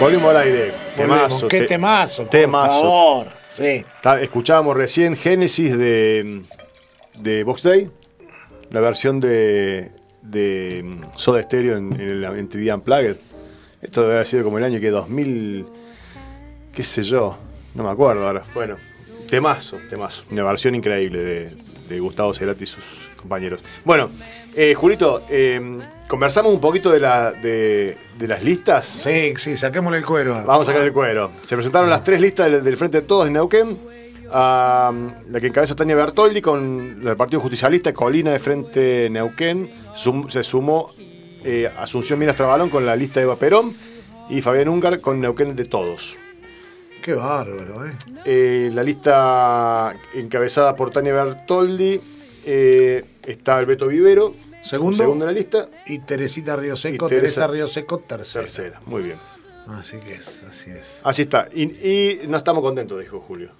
Volvimos al aire. Temazo. Qué te- temazo, por temazo. favor. Sí. Escuchábamos recién Génesis de, de Box Day, la versión de, de mm, Soda Stereo en, en el en TV Unplugged. Esto debe haber sido como el año que 2000, qué sé yo, no me acuerdo ahora. Bueno, temazo, temazo. Una versión increíble de, de Gustavo Cerati y sus compañeros. Bueno, eh, Julito, eh, conversamos un poquito de, la, de, de las listas. Sí, sí, saquémosle el cuero. Vamos a sacar el cuero. Se presentaron las tres listas del, del Frente de Todos en Neuquén. La que encabeza Tania Bertoldi con la del Partido Justicialista, Colina de Frente Neuquén. Sum- se sumó eh, Asunción Minas Trabalón con la lista de Eva Perón y Fabián Ungar con Neuquén de Todos. Qué bárbaro, ¿eh? Eh, la lista encabezada por Tania Bertoldi eh, está Alberto Vivero, Segundo. segundo en la lista, Y Teresita Río Seco, Y Teresa- Teresa Río Seco, tercera. tercera. Muy bien. Así que es, así es. Así está. Y, y no estamos contentos, dijo Julio.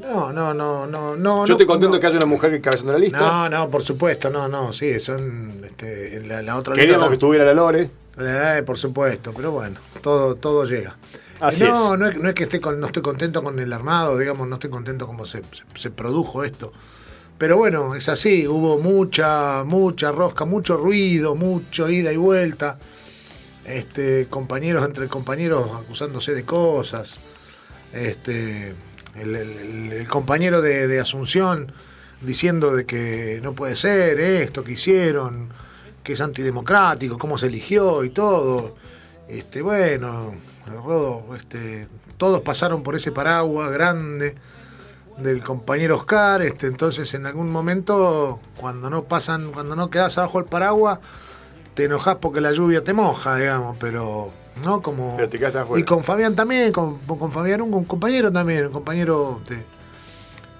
No, no, no, no, no. Yo estoy contento no. que haya una mujer encabezando la lista. No, no, por supuesto, no, no, sí, son este, la, la otra Queríamos que estuviera la Lore. Eh, por supuesto, pero bueno, todo, todo llega. Así no, es. no es, no es que esté con- no estoy contento con el armado, digamos, no estoy contento como se, se, se produjo esto. Pero bueno, es así, hubo mucha, mucha rosca, mucho ruido, mucho ida y vuelta. Este, compañeros entre compañeros acusándose de cosas. Este, el, el- el- el compañero de, de Asunción diciendo de que no puede ser esto que hicieron, que es antidemocrático, cómo se eligió y todo. Este, bueno, Rodo, este, todos pasaron por ese paraguas grande del compañero Oscar, este, entonces en algún momento cuando no pasan, cuando no quedas abajo el paraguas, te enojas porque la lluvia te moja, digamos, pero no como Pero te y con Fabián también, con, con Fabián un, un compañero también, un compañero de-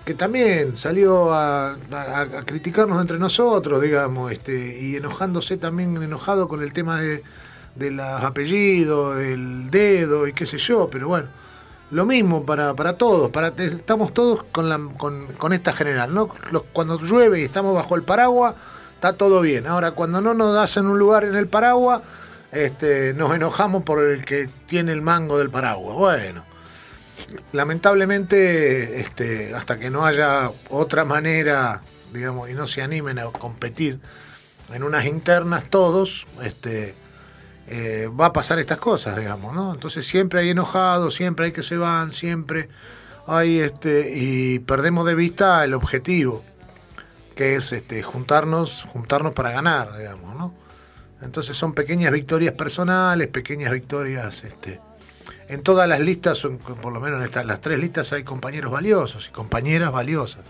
que también salió a, a- a criticarnos entre nosotros, digamos, este, y enojándose también, enojado con el tema de, de los apellidos, del dedo y qué sé yo, pero bueno, lo mismo para, para todos, para, estamos todos con, con, esta general, ¿no? Cuando llueve y estamos bajo el paraguas, está todo bien. Ahora, cuando no nos das en un lugar en el paraguas, este, nos enojamos por el que tiene el mango del paraguas. Bueno, lamentablemente, este, hasta que no haya otra manera, digamos, y no se animen a competir en unas internas todos, este, eh, va a pasar estas cosas, digamos, ¿no? Entonces siempre hay enojados, siempre hay que se van, siempre hay este, y perdemos de vista el objetivo, que es este, juntarnos, juntarnos para ganar, digamos, ¿no? Entonces son pequeñas victorias personales, pequeñas victorias, este, en todas las listas, por lo menos en estas, las tres listas hay compañeros valiosos y compañeras valiosas.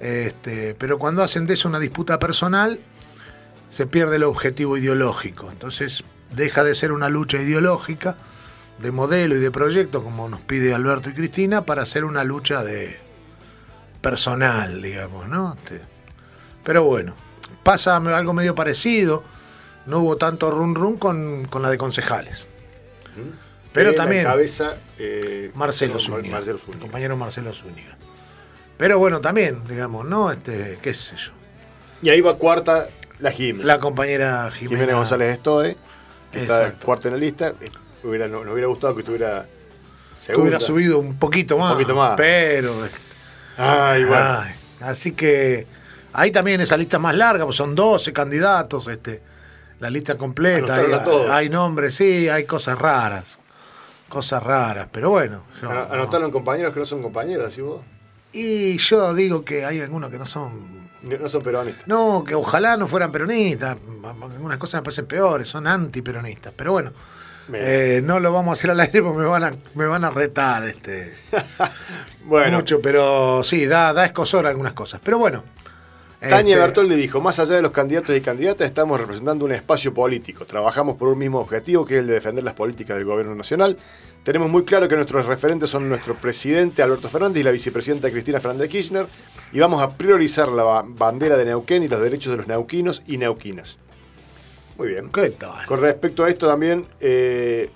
Este, pero cuando hacen de eso una disputa personal, se pierde el objetivo ideológico. Entonces deja de ser una lucha ideológica, de modelo y de proyecto, como nos pide Alberto y Cristina, para ser una lucha de personal, digamos, ¿no? Este, pero bueno, pasa algo medio parecido. No hubo tanto run run con, con la de concejales. Pero la también encabeza, eh, Marcelo no, Zúñiga, Marcelo el Zúñiga. compañero Marcelo Zúñiga. Pero bueno, también, digamos, ¿no? Este, qué sé yo. Y ahí va cuarta la Jimena. La compañera Jimena, Jimena González Estoe, que está cuarta en la lista. Eh, hubiera- nos, nos hubiera gustado que estuviera segunda. hubiera subido un poquito más. poquito más. Pero. Ay, bueno. ay, así que ahí también esa lista es más larga, pues son 12 candidatos, este, la lista completa. Hay, nombres, sí, hay cosas raras. Cosas raras, pero bueno. yo Ano- no- Anotaron compañeros que no son compañeros, así vos. Y yo digo que hay algunos que no son No son peronistas. No, que ojalá no fueran peronistas. Algunas cosas me parecen peores, son antiperonistas. Pero bueno, eh, no lo vamos a hacer al aire porque me van a, me van a retar este, Bueno, mucho. Pero sí, da, da escosor algunas cosas. Pero bueno. Tania este, Bertoldi dijo, más allá de los candidatos y candidatas, estamos representando un espacio político. Trabajamos por un mismo objetivo, que es el de defender las políticas del gobierno nacional. Tenemos muy claro que nuestros referentes son nuestro presidente Alberto Fernández y la vicepresidenta Cristina Fernández de Kirchner, y vamos a priorizar la ba- bandera de Neuquén y los derechos de los neuquinos y neuquinas. Muy bien. ¿Qué tal? Con respecto a esto también, eh,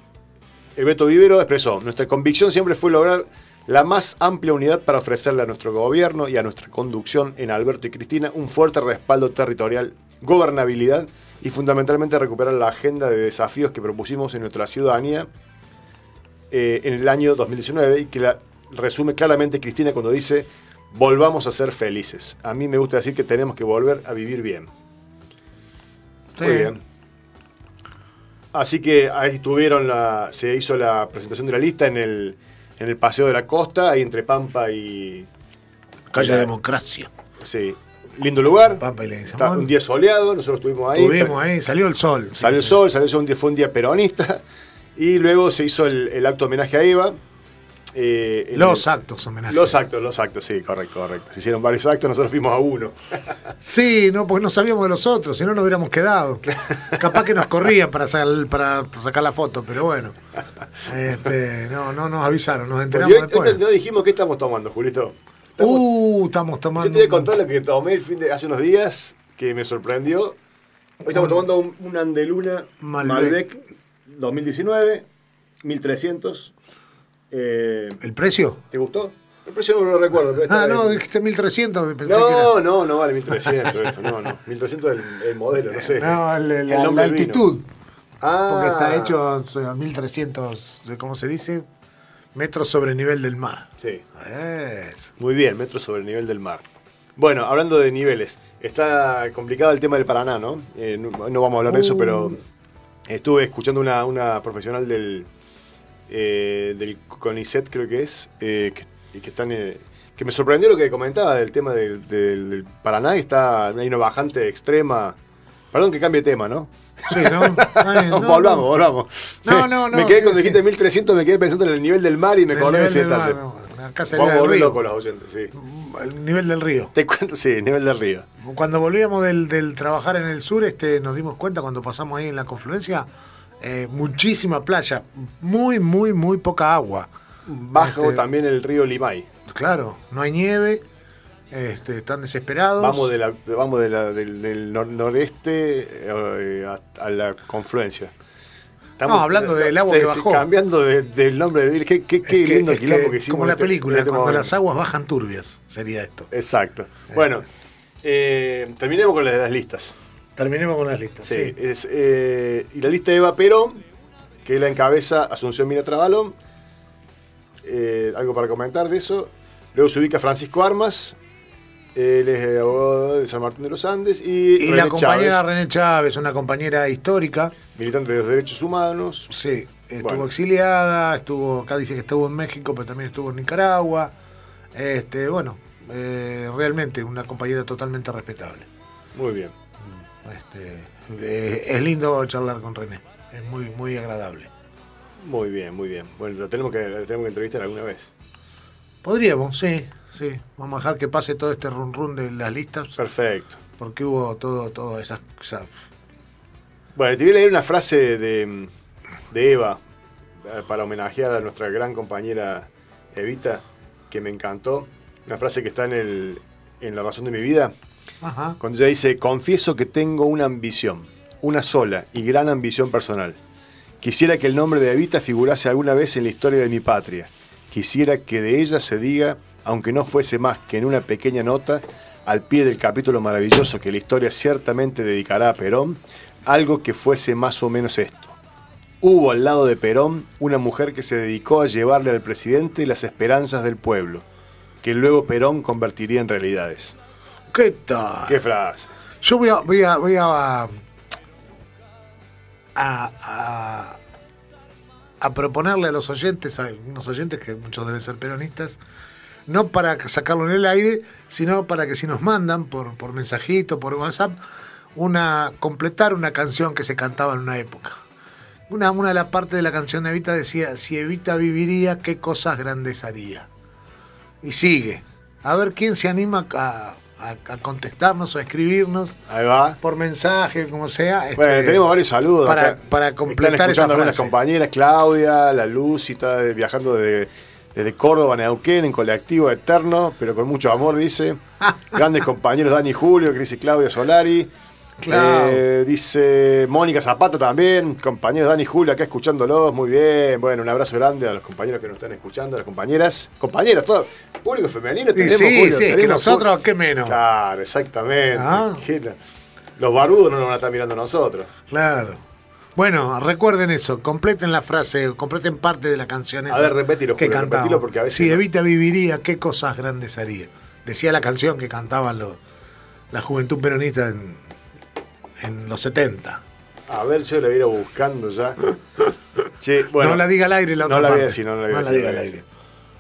el Beto Vivero expresó, nuestra convicción siempre fue lograr la más amplia unidad para ofrecerle a nuestro gobierno y a nuestra conducción en Alberto y Cristina un fuerte respaldo territorial, gobernabilidad y fundamentalmente recuperar la agenda de desafíos que propusimos en nuestra ciudadanía eh, en el año 2019 y que la resume claramente Cristina cuando dice, volvamos a ser felices. A mí me gusta decir que tenemos que volver a vivir bien. Sí. Muy bien. Así que ahí estuvieron, la, se hizo la presentación de la lista en el, en el Paseo de la Costa, ahí entre Pampa y... Calle Democracia. Sí, lindo lugar. Pampa y. Está un día soleado, nosotros estuvimos ahí. Estuvimos ahí, salió el sol. Salió el Sí, sol, salió el sol, fue un día peronista. Y luego se hizo el, el acto homenaje a Eva. Eh, Los el- actos homenaje. Los actos, los actos, sí, correcto, correcto. Se hicieron varios actos, nosotros fuimos a uno. Sí, no, porque no sabíamos de los otros, si no nos hubiéramos quedado. Capaz que nos corrían para sacar, para sacar la foto, pero bueno. Este, no, no nos avisaron, nos enteramos hoy, después. hoy no dijimos qué estamos tomando, Julito. Estamos- Uh, estamos tomando. yo te voy a contar lo que tomé el fin de, hace unos días, que me sorprendió. Hoy estamos tomando un, un Andeluna Malbec. Malbec 2019, 1300. Eh, ¿El precio? ¿Te gustó? El precio no lo recuerdo. pero Ah, no, dijiste 1300, pensé que No, era. no, no vale 1300 esto, no, no. 1300 es el, el modelo, no sé. No, el- el- la, altitud. Ah, Porque está hecho sea, 1300, ¿cómo se dice? Metros sobre el nivel del mar. Sí, Es. muy bien, metros sobre el nivel del mar. Bueno, hablando de niveles, está complicado el tema del Paraná, ¿no? Eh, no, no vamos a hablar de eso, Uh. pero estuve escuchando una, una profesional del, eh, del CONICET, creo que es, eh, que, y que están... eh, que me sorprendió lo que comentaba del tema del, del- del Paraná, y está hay una bajante extrema. Perdón que cambie de tema, ¿no? Sí, ¿no? Ay, no, volvamos, no. volvamos. No, no, no, Me quedé sí, cuando sí. dijiste 1300, me quedé pensando en el nivel del mar y me acordé de sería Vamos a volver los oyentes, sí. El nivel del río. Te cuento, sí, nivel del río. Cuando volvíamos del, del trabajar en el sur, este, nos dimos cuenta cuando pasamos ahí en la confluencia, eh, muchísima playa, muy, muy, muy poca agua. Bajo Este- también el río Limay. Claro, no hay nieve, este, están desesperados. Vamos, de la, vamos de la- del, del nor- noreste eh, a, a la confluencia. No, hablando del agua que bajó. Cambiando de- del nombre del Qué, qué, qué que- lindo quilombo que hicimos. Como la este- película, este cuando momento. las aguas bajan turbias, sería esto. Exacto. Bueno, eh, terminemos con las, las listas. Terminemos con las listas. Sí, Sí. es, eh, y la lista de Eva Perón, que la encabeza Asunción Mina Trabalón. Eh, algo para comentar de eso. Luego se ubica Francisco Armas, él es abogado de San Martín de los Andes. Y, Y René la compañera Chávez, René Chávez, una compañera histórica, militante de los derechos humanos. sí, estuvo Bueno. exiliada, estuvo, acá dice que estuvo en México, pero también estuvo en Nicaragua. Este, bueno, eh, realmente una compañera totalmente respetable. Muy bien. Este, eh, es lindo charlar con René, es muy, muy agradable. Muy bien, muy bien. Bueno, lo tenemos que, lo tenemos que entrevistar alguna vez. Podríamos, sí, sí. Vamos a dejar que pase todo este run run de las listas, Perfecto. porque hubo todo, todas esas, esas- Bueno, te voy a leer una frase de, de Eva eh, para homenajear a nuestra gran compañera Evita, que me encantó. Una frase que está en, el, en La razón de mi vida, Ajá. cuando ella dice, confieso que tengo una ambición, una sola y gran ambición personal. Quisiera que el nombre de Evita figurase alguna vez en la historia de mi patria. Quisiera que de ella se diga, aunque no fuese más que en una pequeña nota, al pie del capítulo maravilloso que la historia ciertamente dedicará a Perón, algo que fuese más o menos esto. Hubo al lado de Perón una mujer que se dedicó a llevarle al presidente las esperanzas del pueblo, que luego Perón convertiría en realidades. ¿Qué tal? ¿Qué frase? Yo voy a, voy a, voy a, a, a- a proponerle a los oyentes, a unos oyentes que muchos deben ser peronistas, no para sacarlo en el aire, sino para que si nos mandan por, por mensajito, por WhatsApp, una completar una canción que se cantaba en una época. Una, una de las partes de la canción de Evita decía, si Evita viviría, qué cosas grandes haría. Y sigue. A ver quién se anima a, a- a contestarnos o a escribirnos Ahí va. por mensaje, como sea. Bueno, este, tenemos varios saludos. para- acá. para completar Están esa escuchando algunas frase. compañeras, Claudia, La Luz, y está viajando de- desde Córdoba a Neuquén en colectivo eterno, pero con mucho amor, dice. Grandes compañeros Dani y Julio, que dice Claudia Solari. Claro. Eh, dice Mónica Zapata también, compañeros Dani y Julio acá escuchándolos, muy bien. Bueno, un abrazo grande a los compañeros que nos están escuchando, a las compañeras, compañeras, todo, público femenino tenemos. sí, Julio, sí, es que tenemos nosotros, ¿qué menos? Claro, exactamente. Ah. Los barbudos no nos van a estar mirando a nosotros. Claro. Bueno, recuerden eso, completen la frase, completen parte de la canción esa A ver, repetilo, que Julio, repetilo porque a veces si no- Evita viviría, ¿qué cosas grandes haría? Decía la canción que cantaban los- la juventud peronista en, en los 70. A ver, yo la voy a ir buscando ya. Che, bueno, no la diga al aire la no otra la voy a parte. decir, no la voy a decir, no la voy a decir.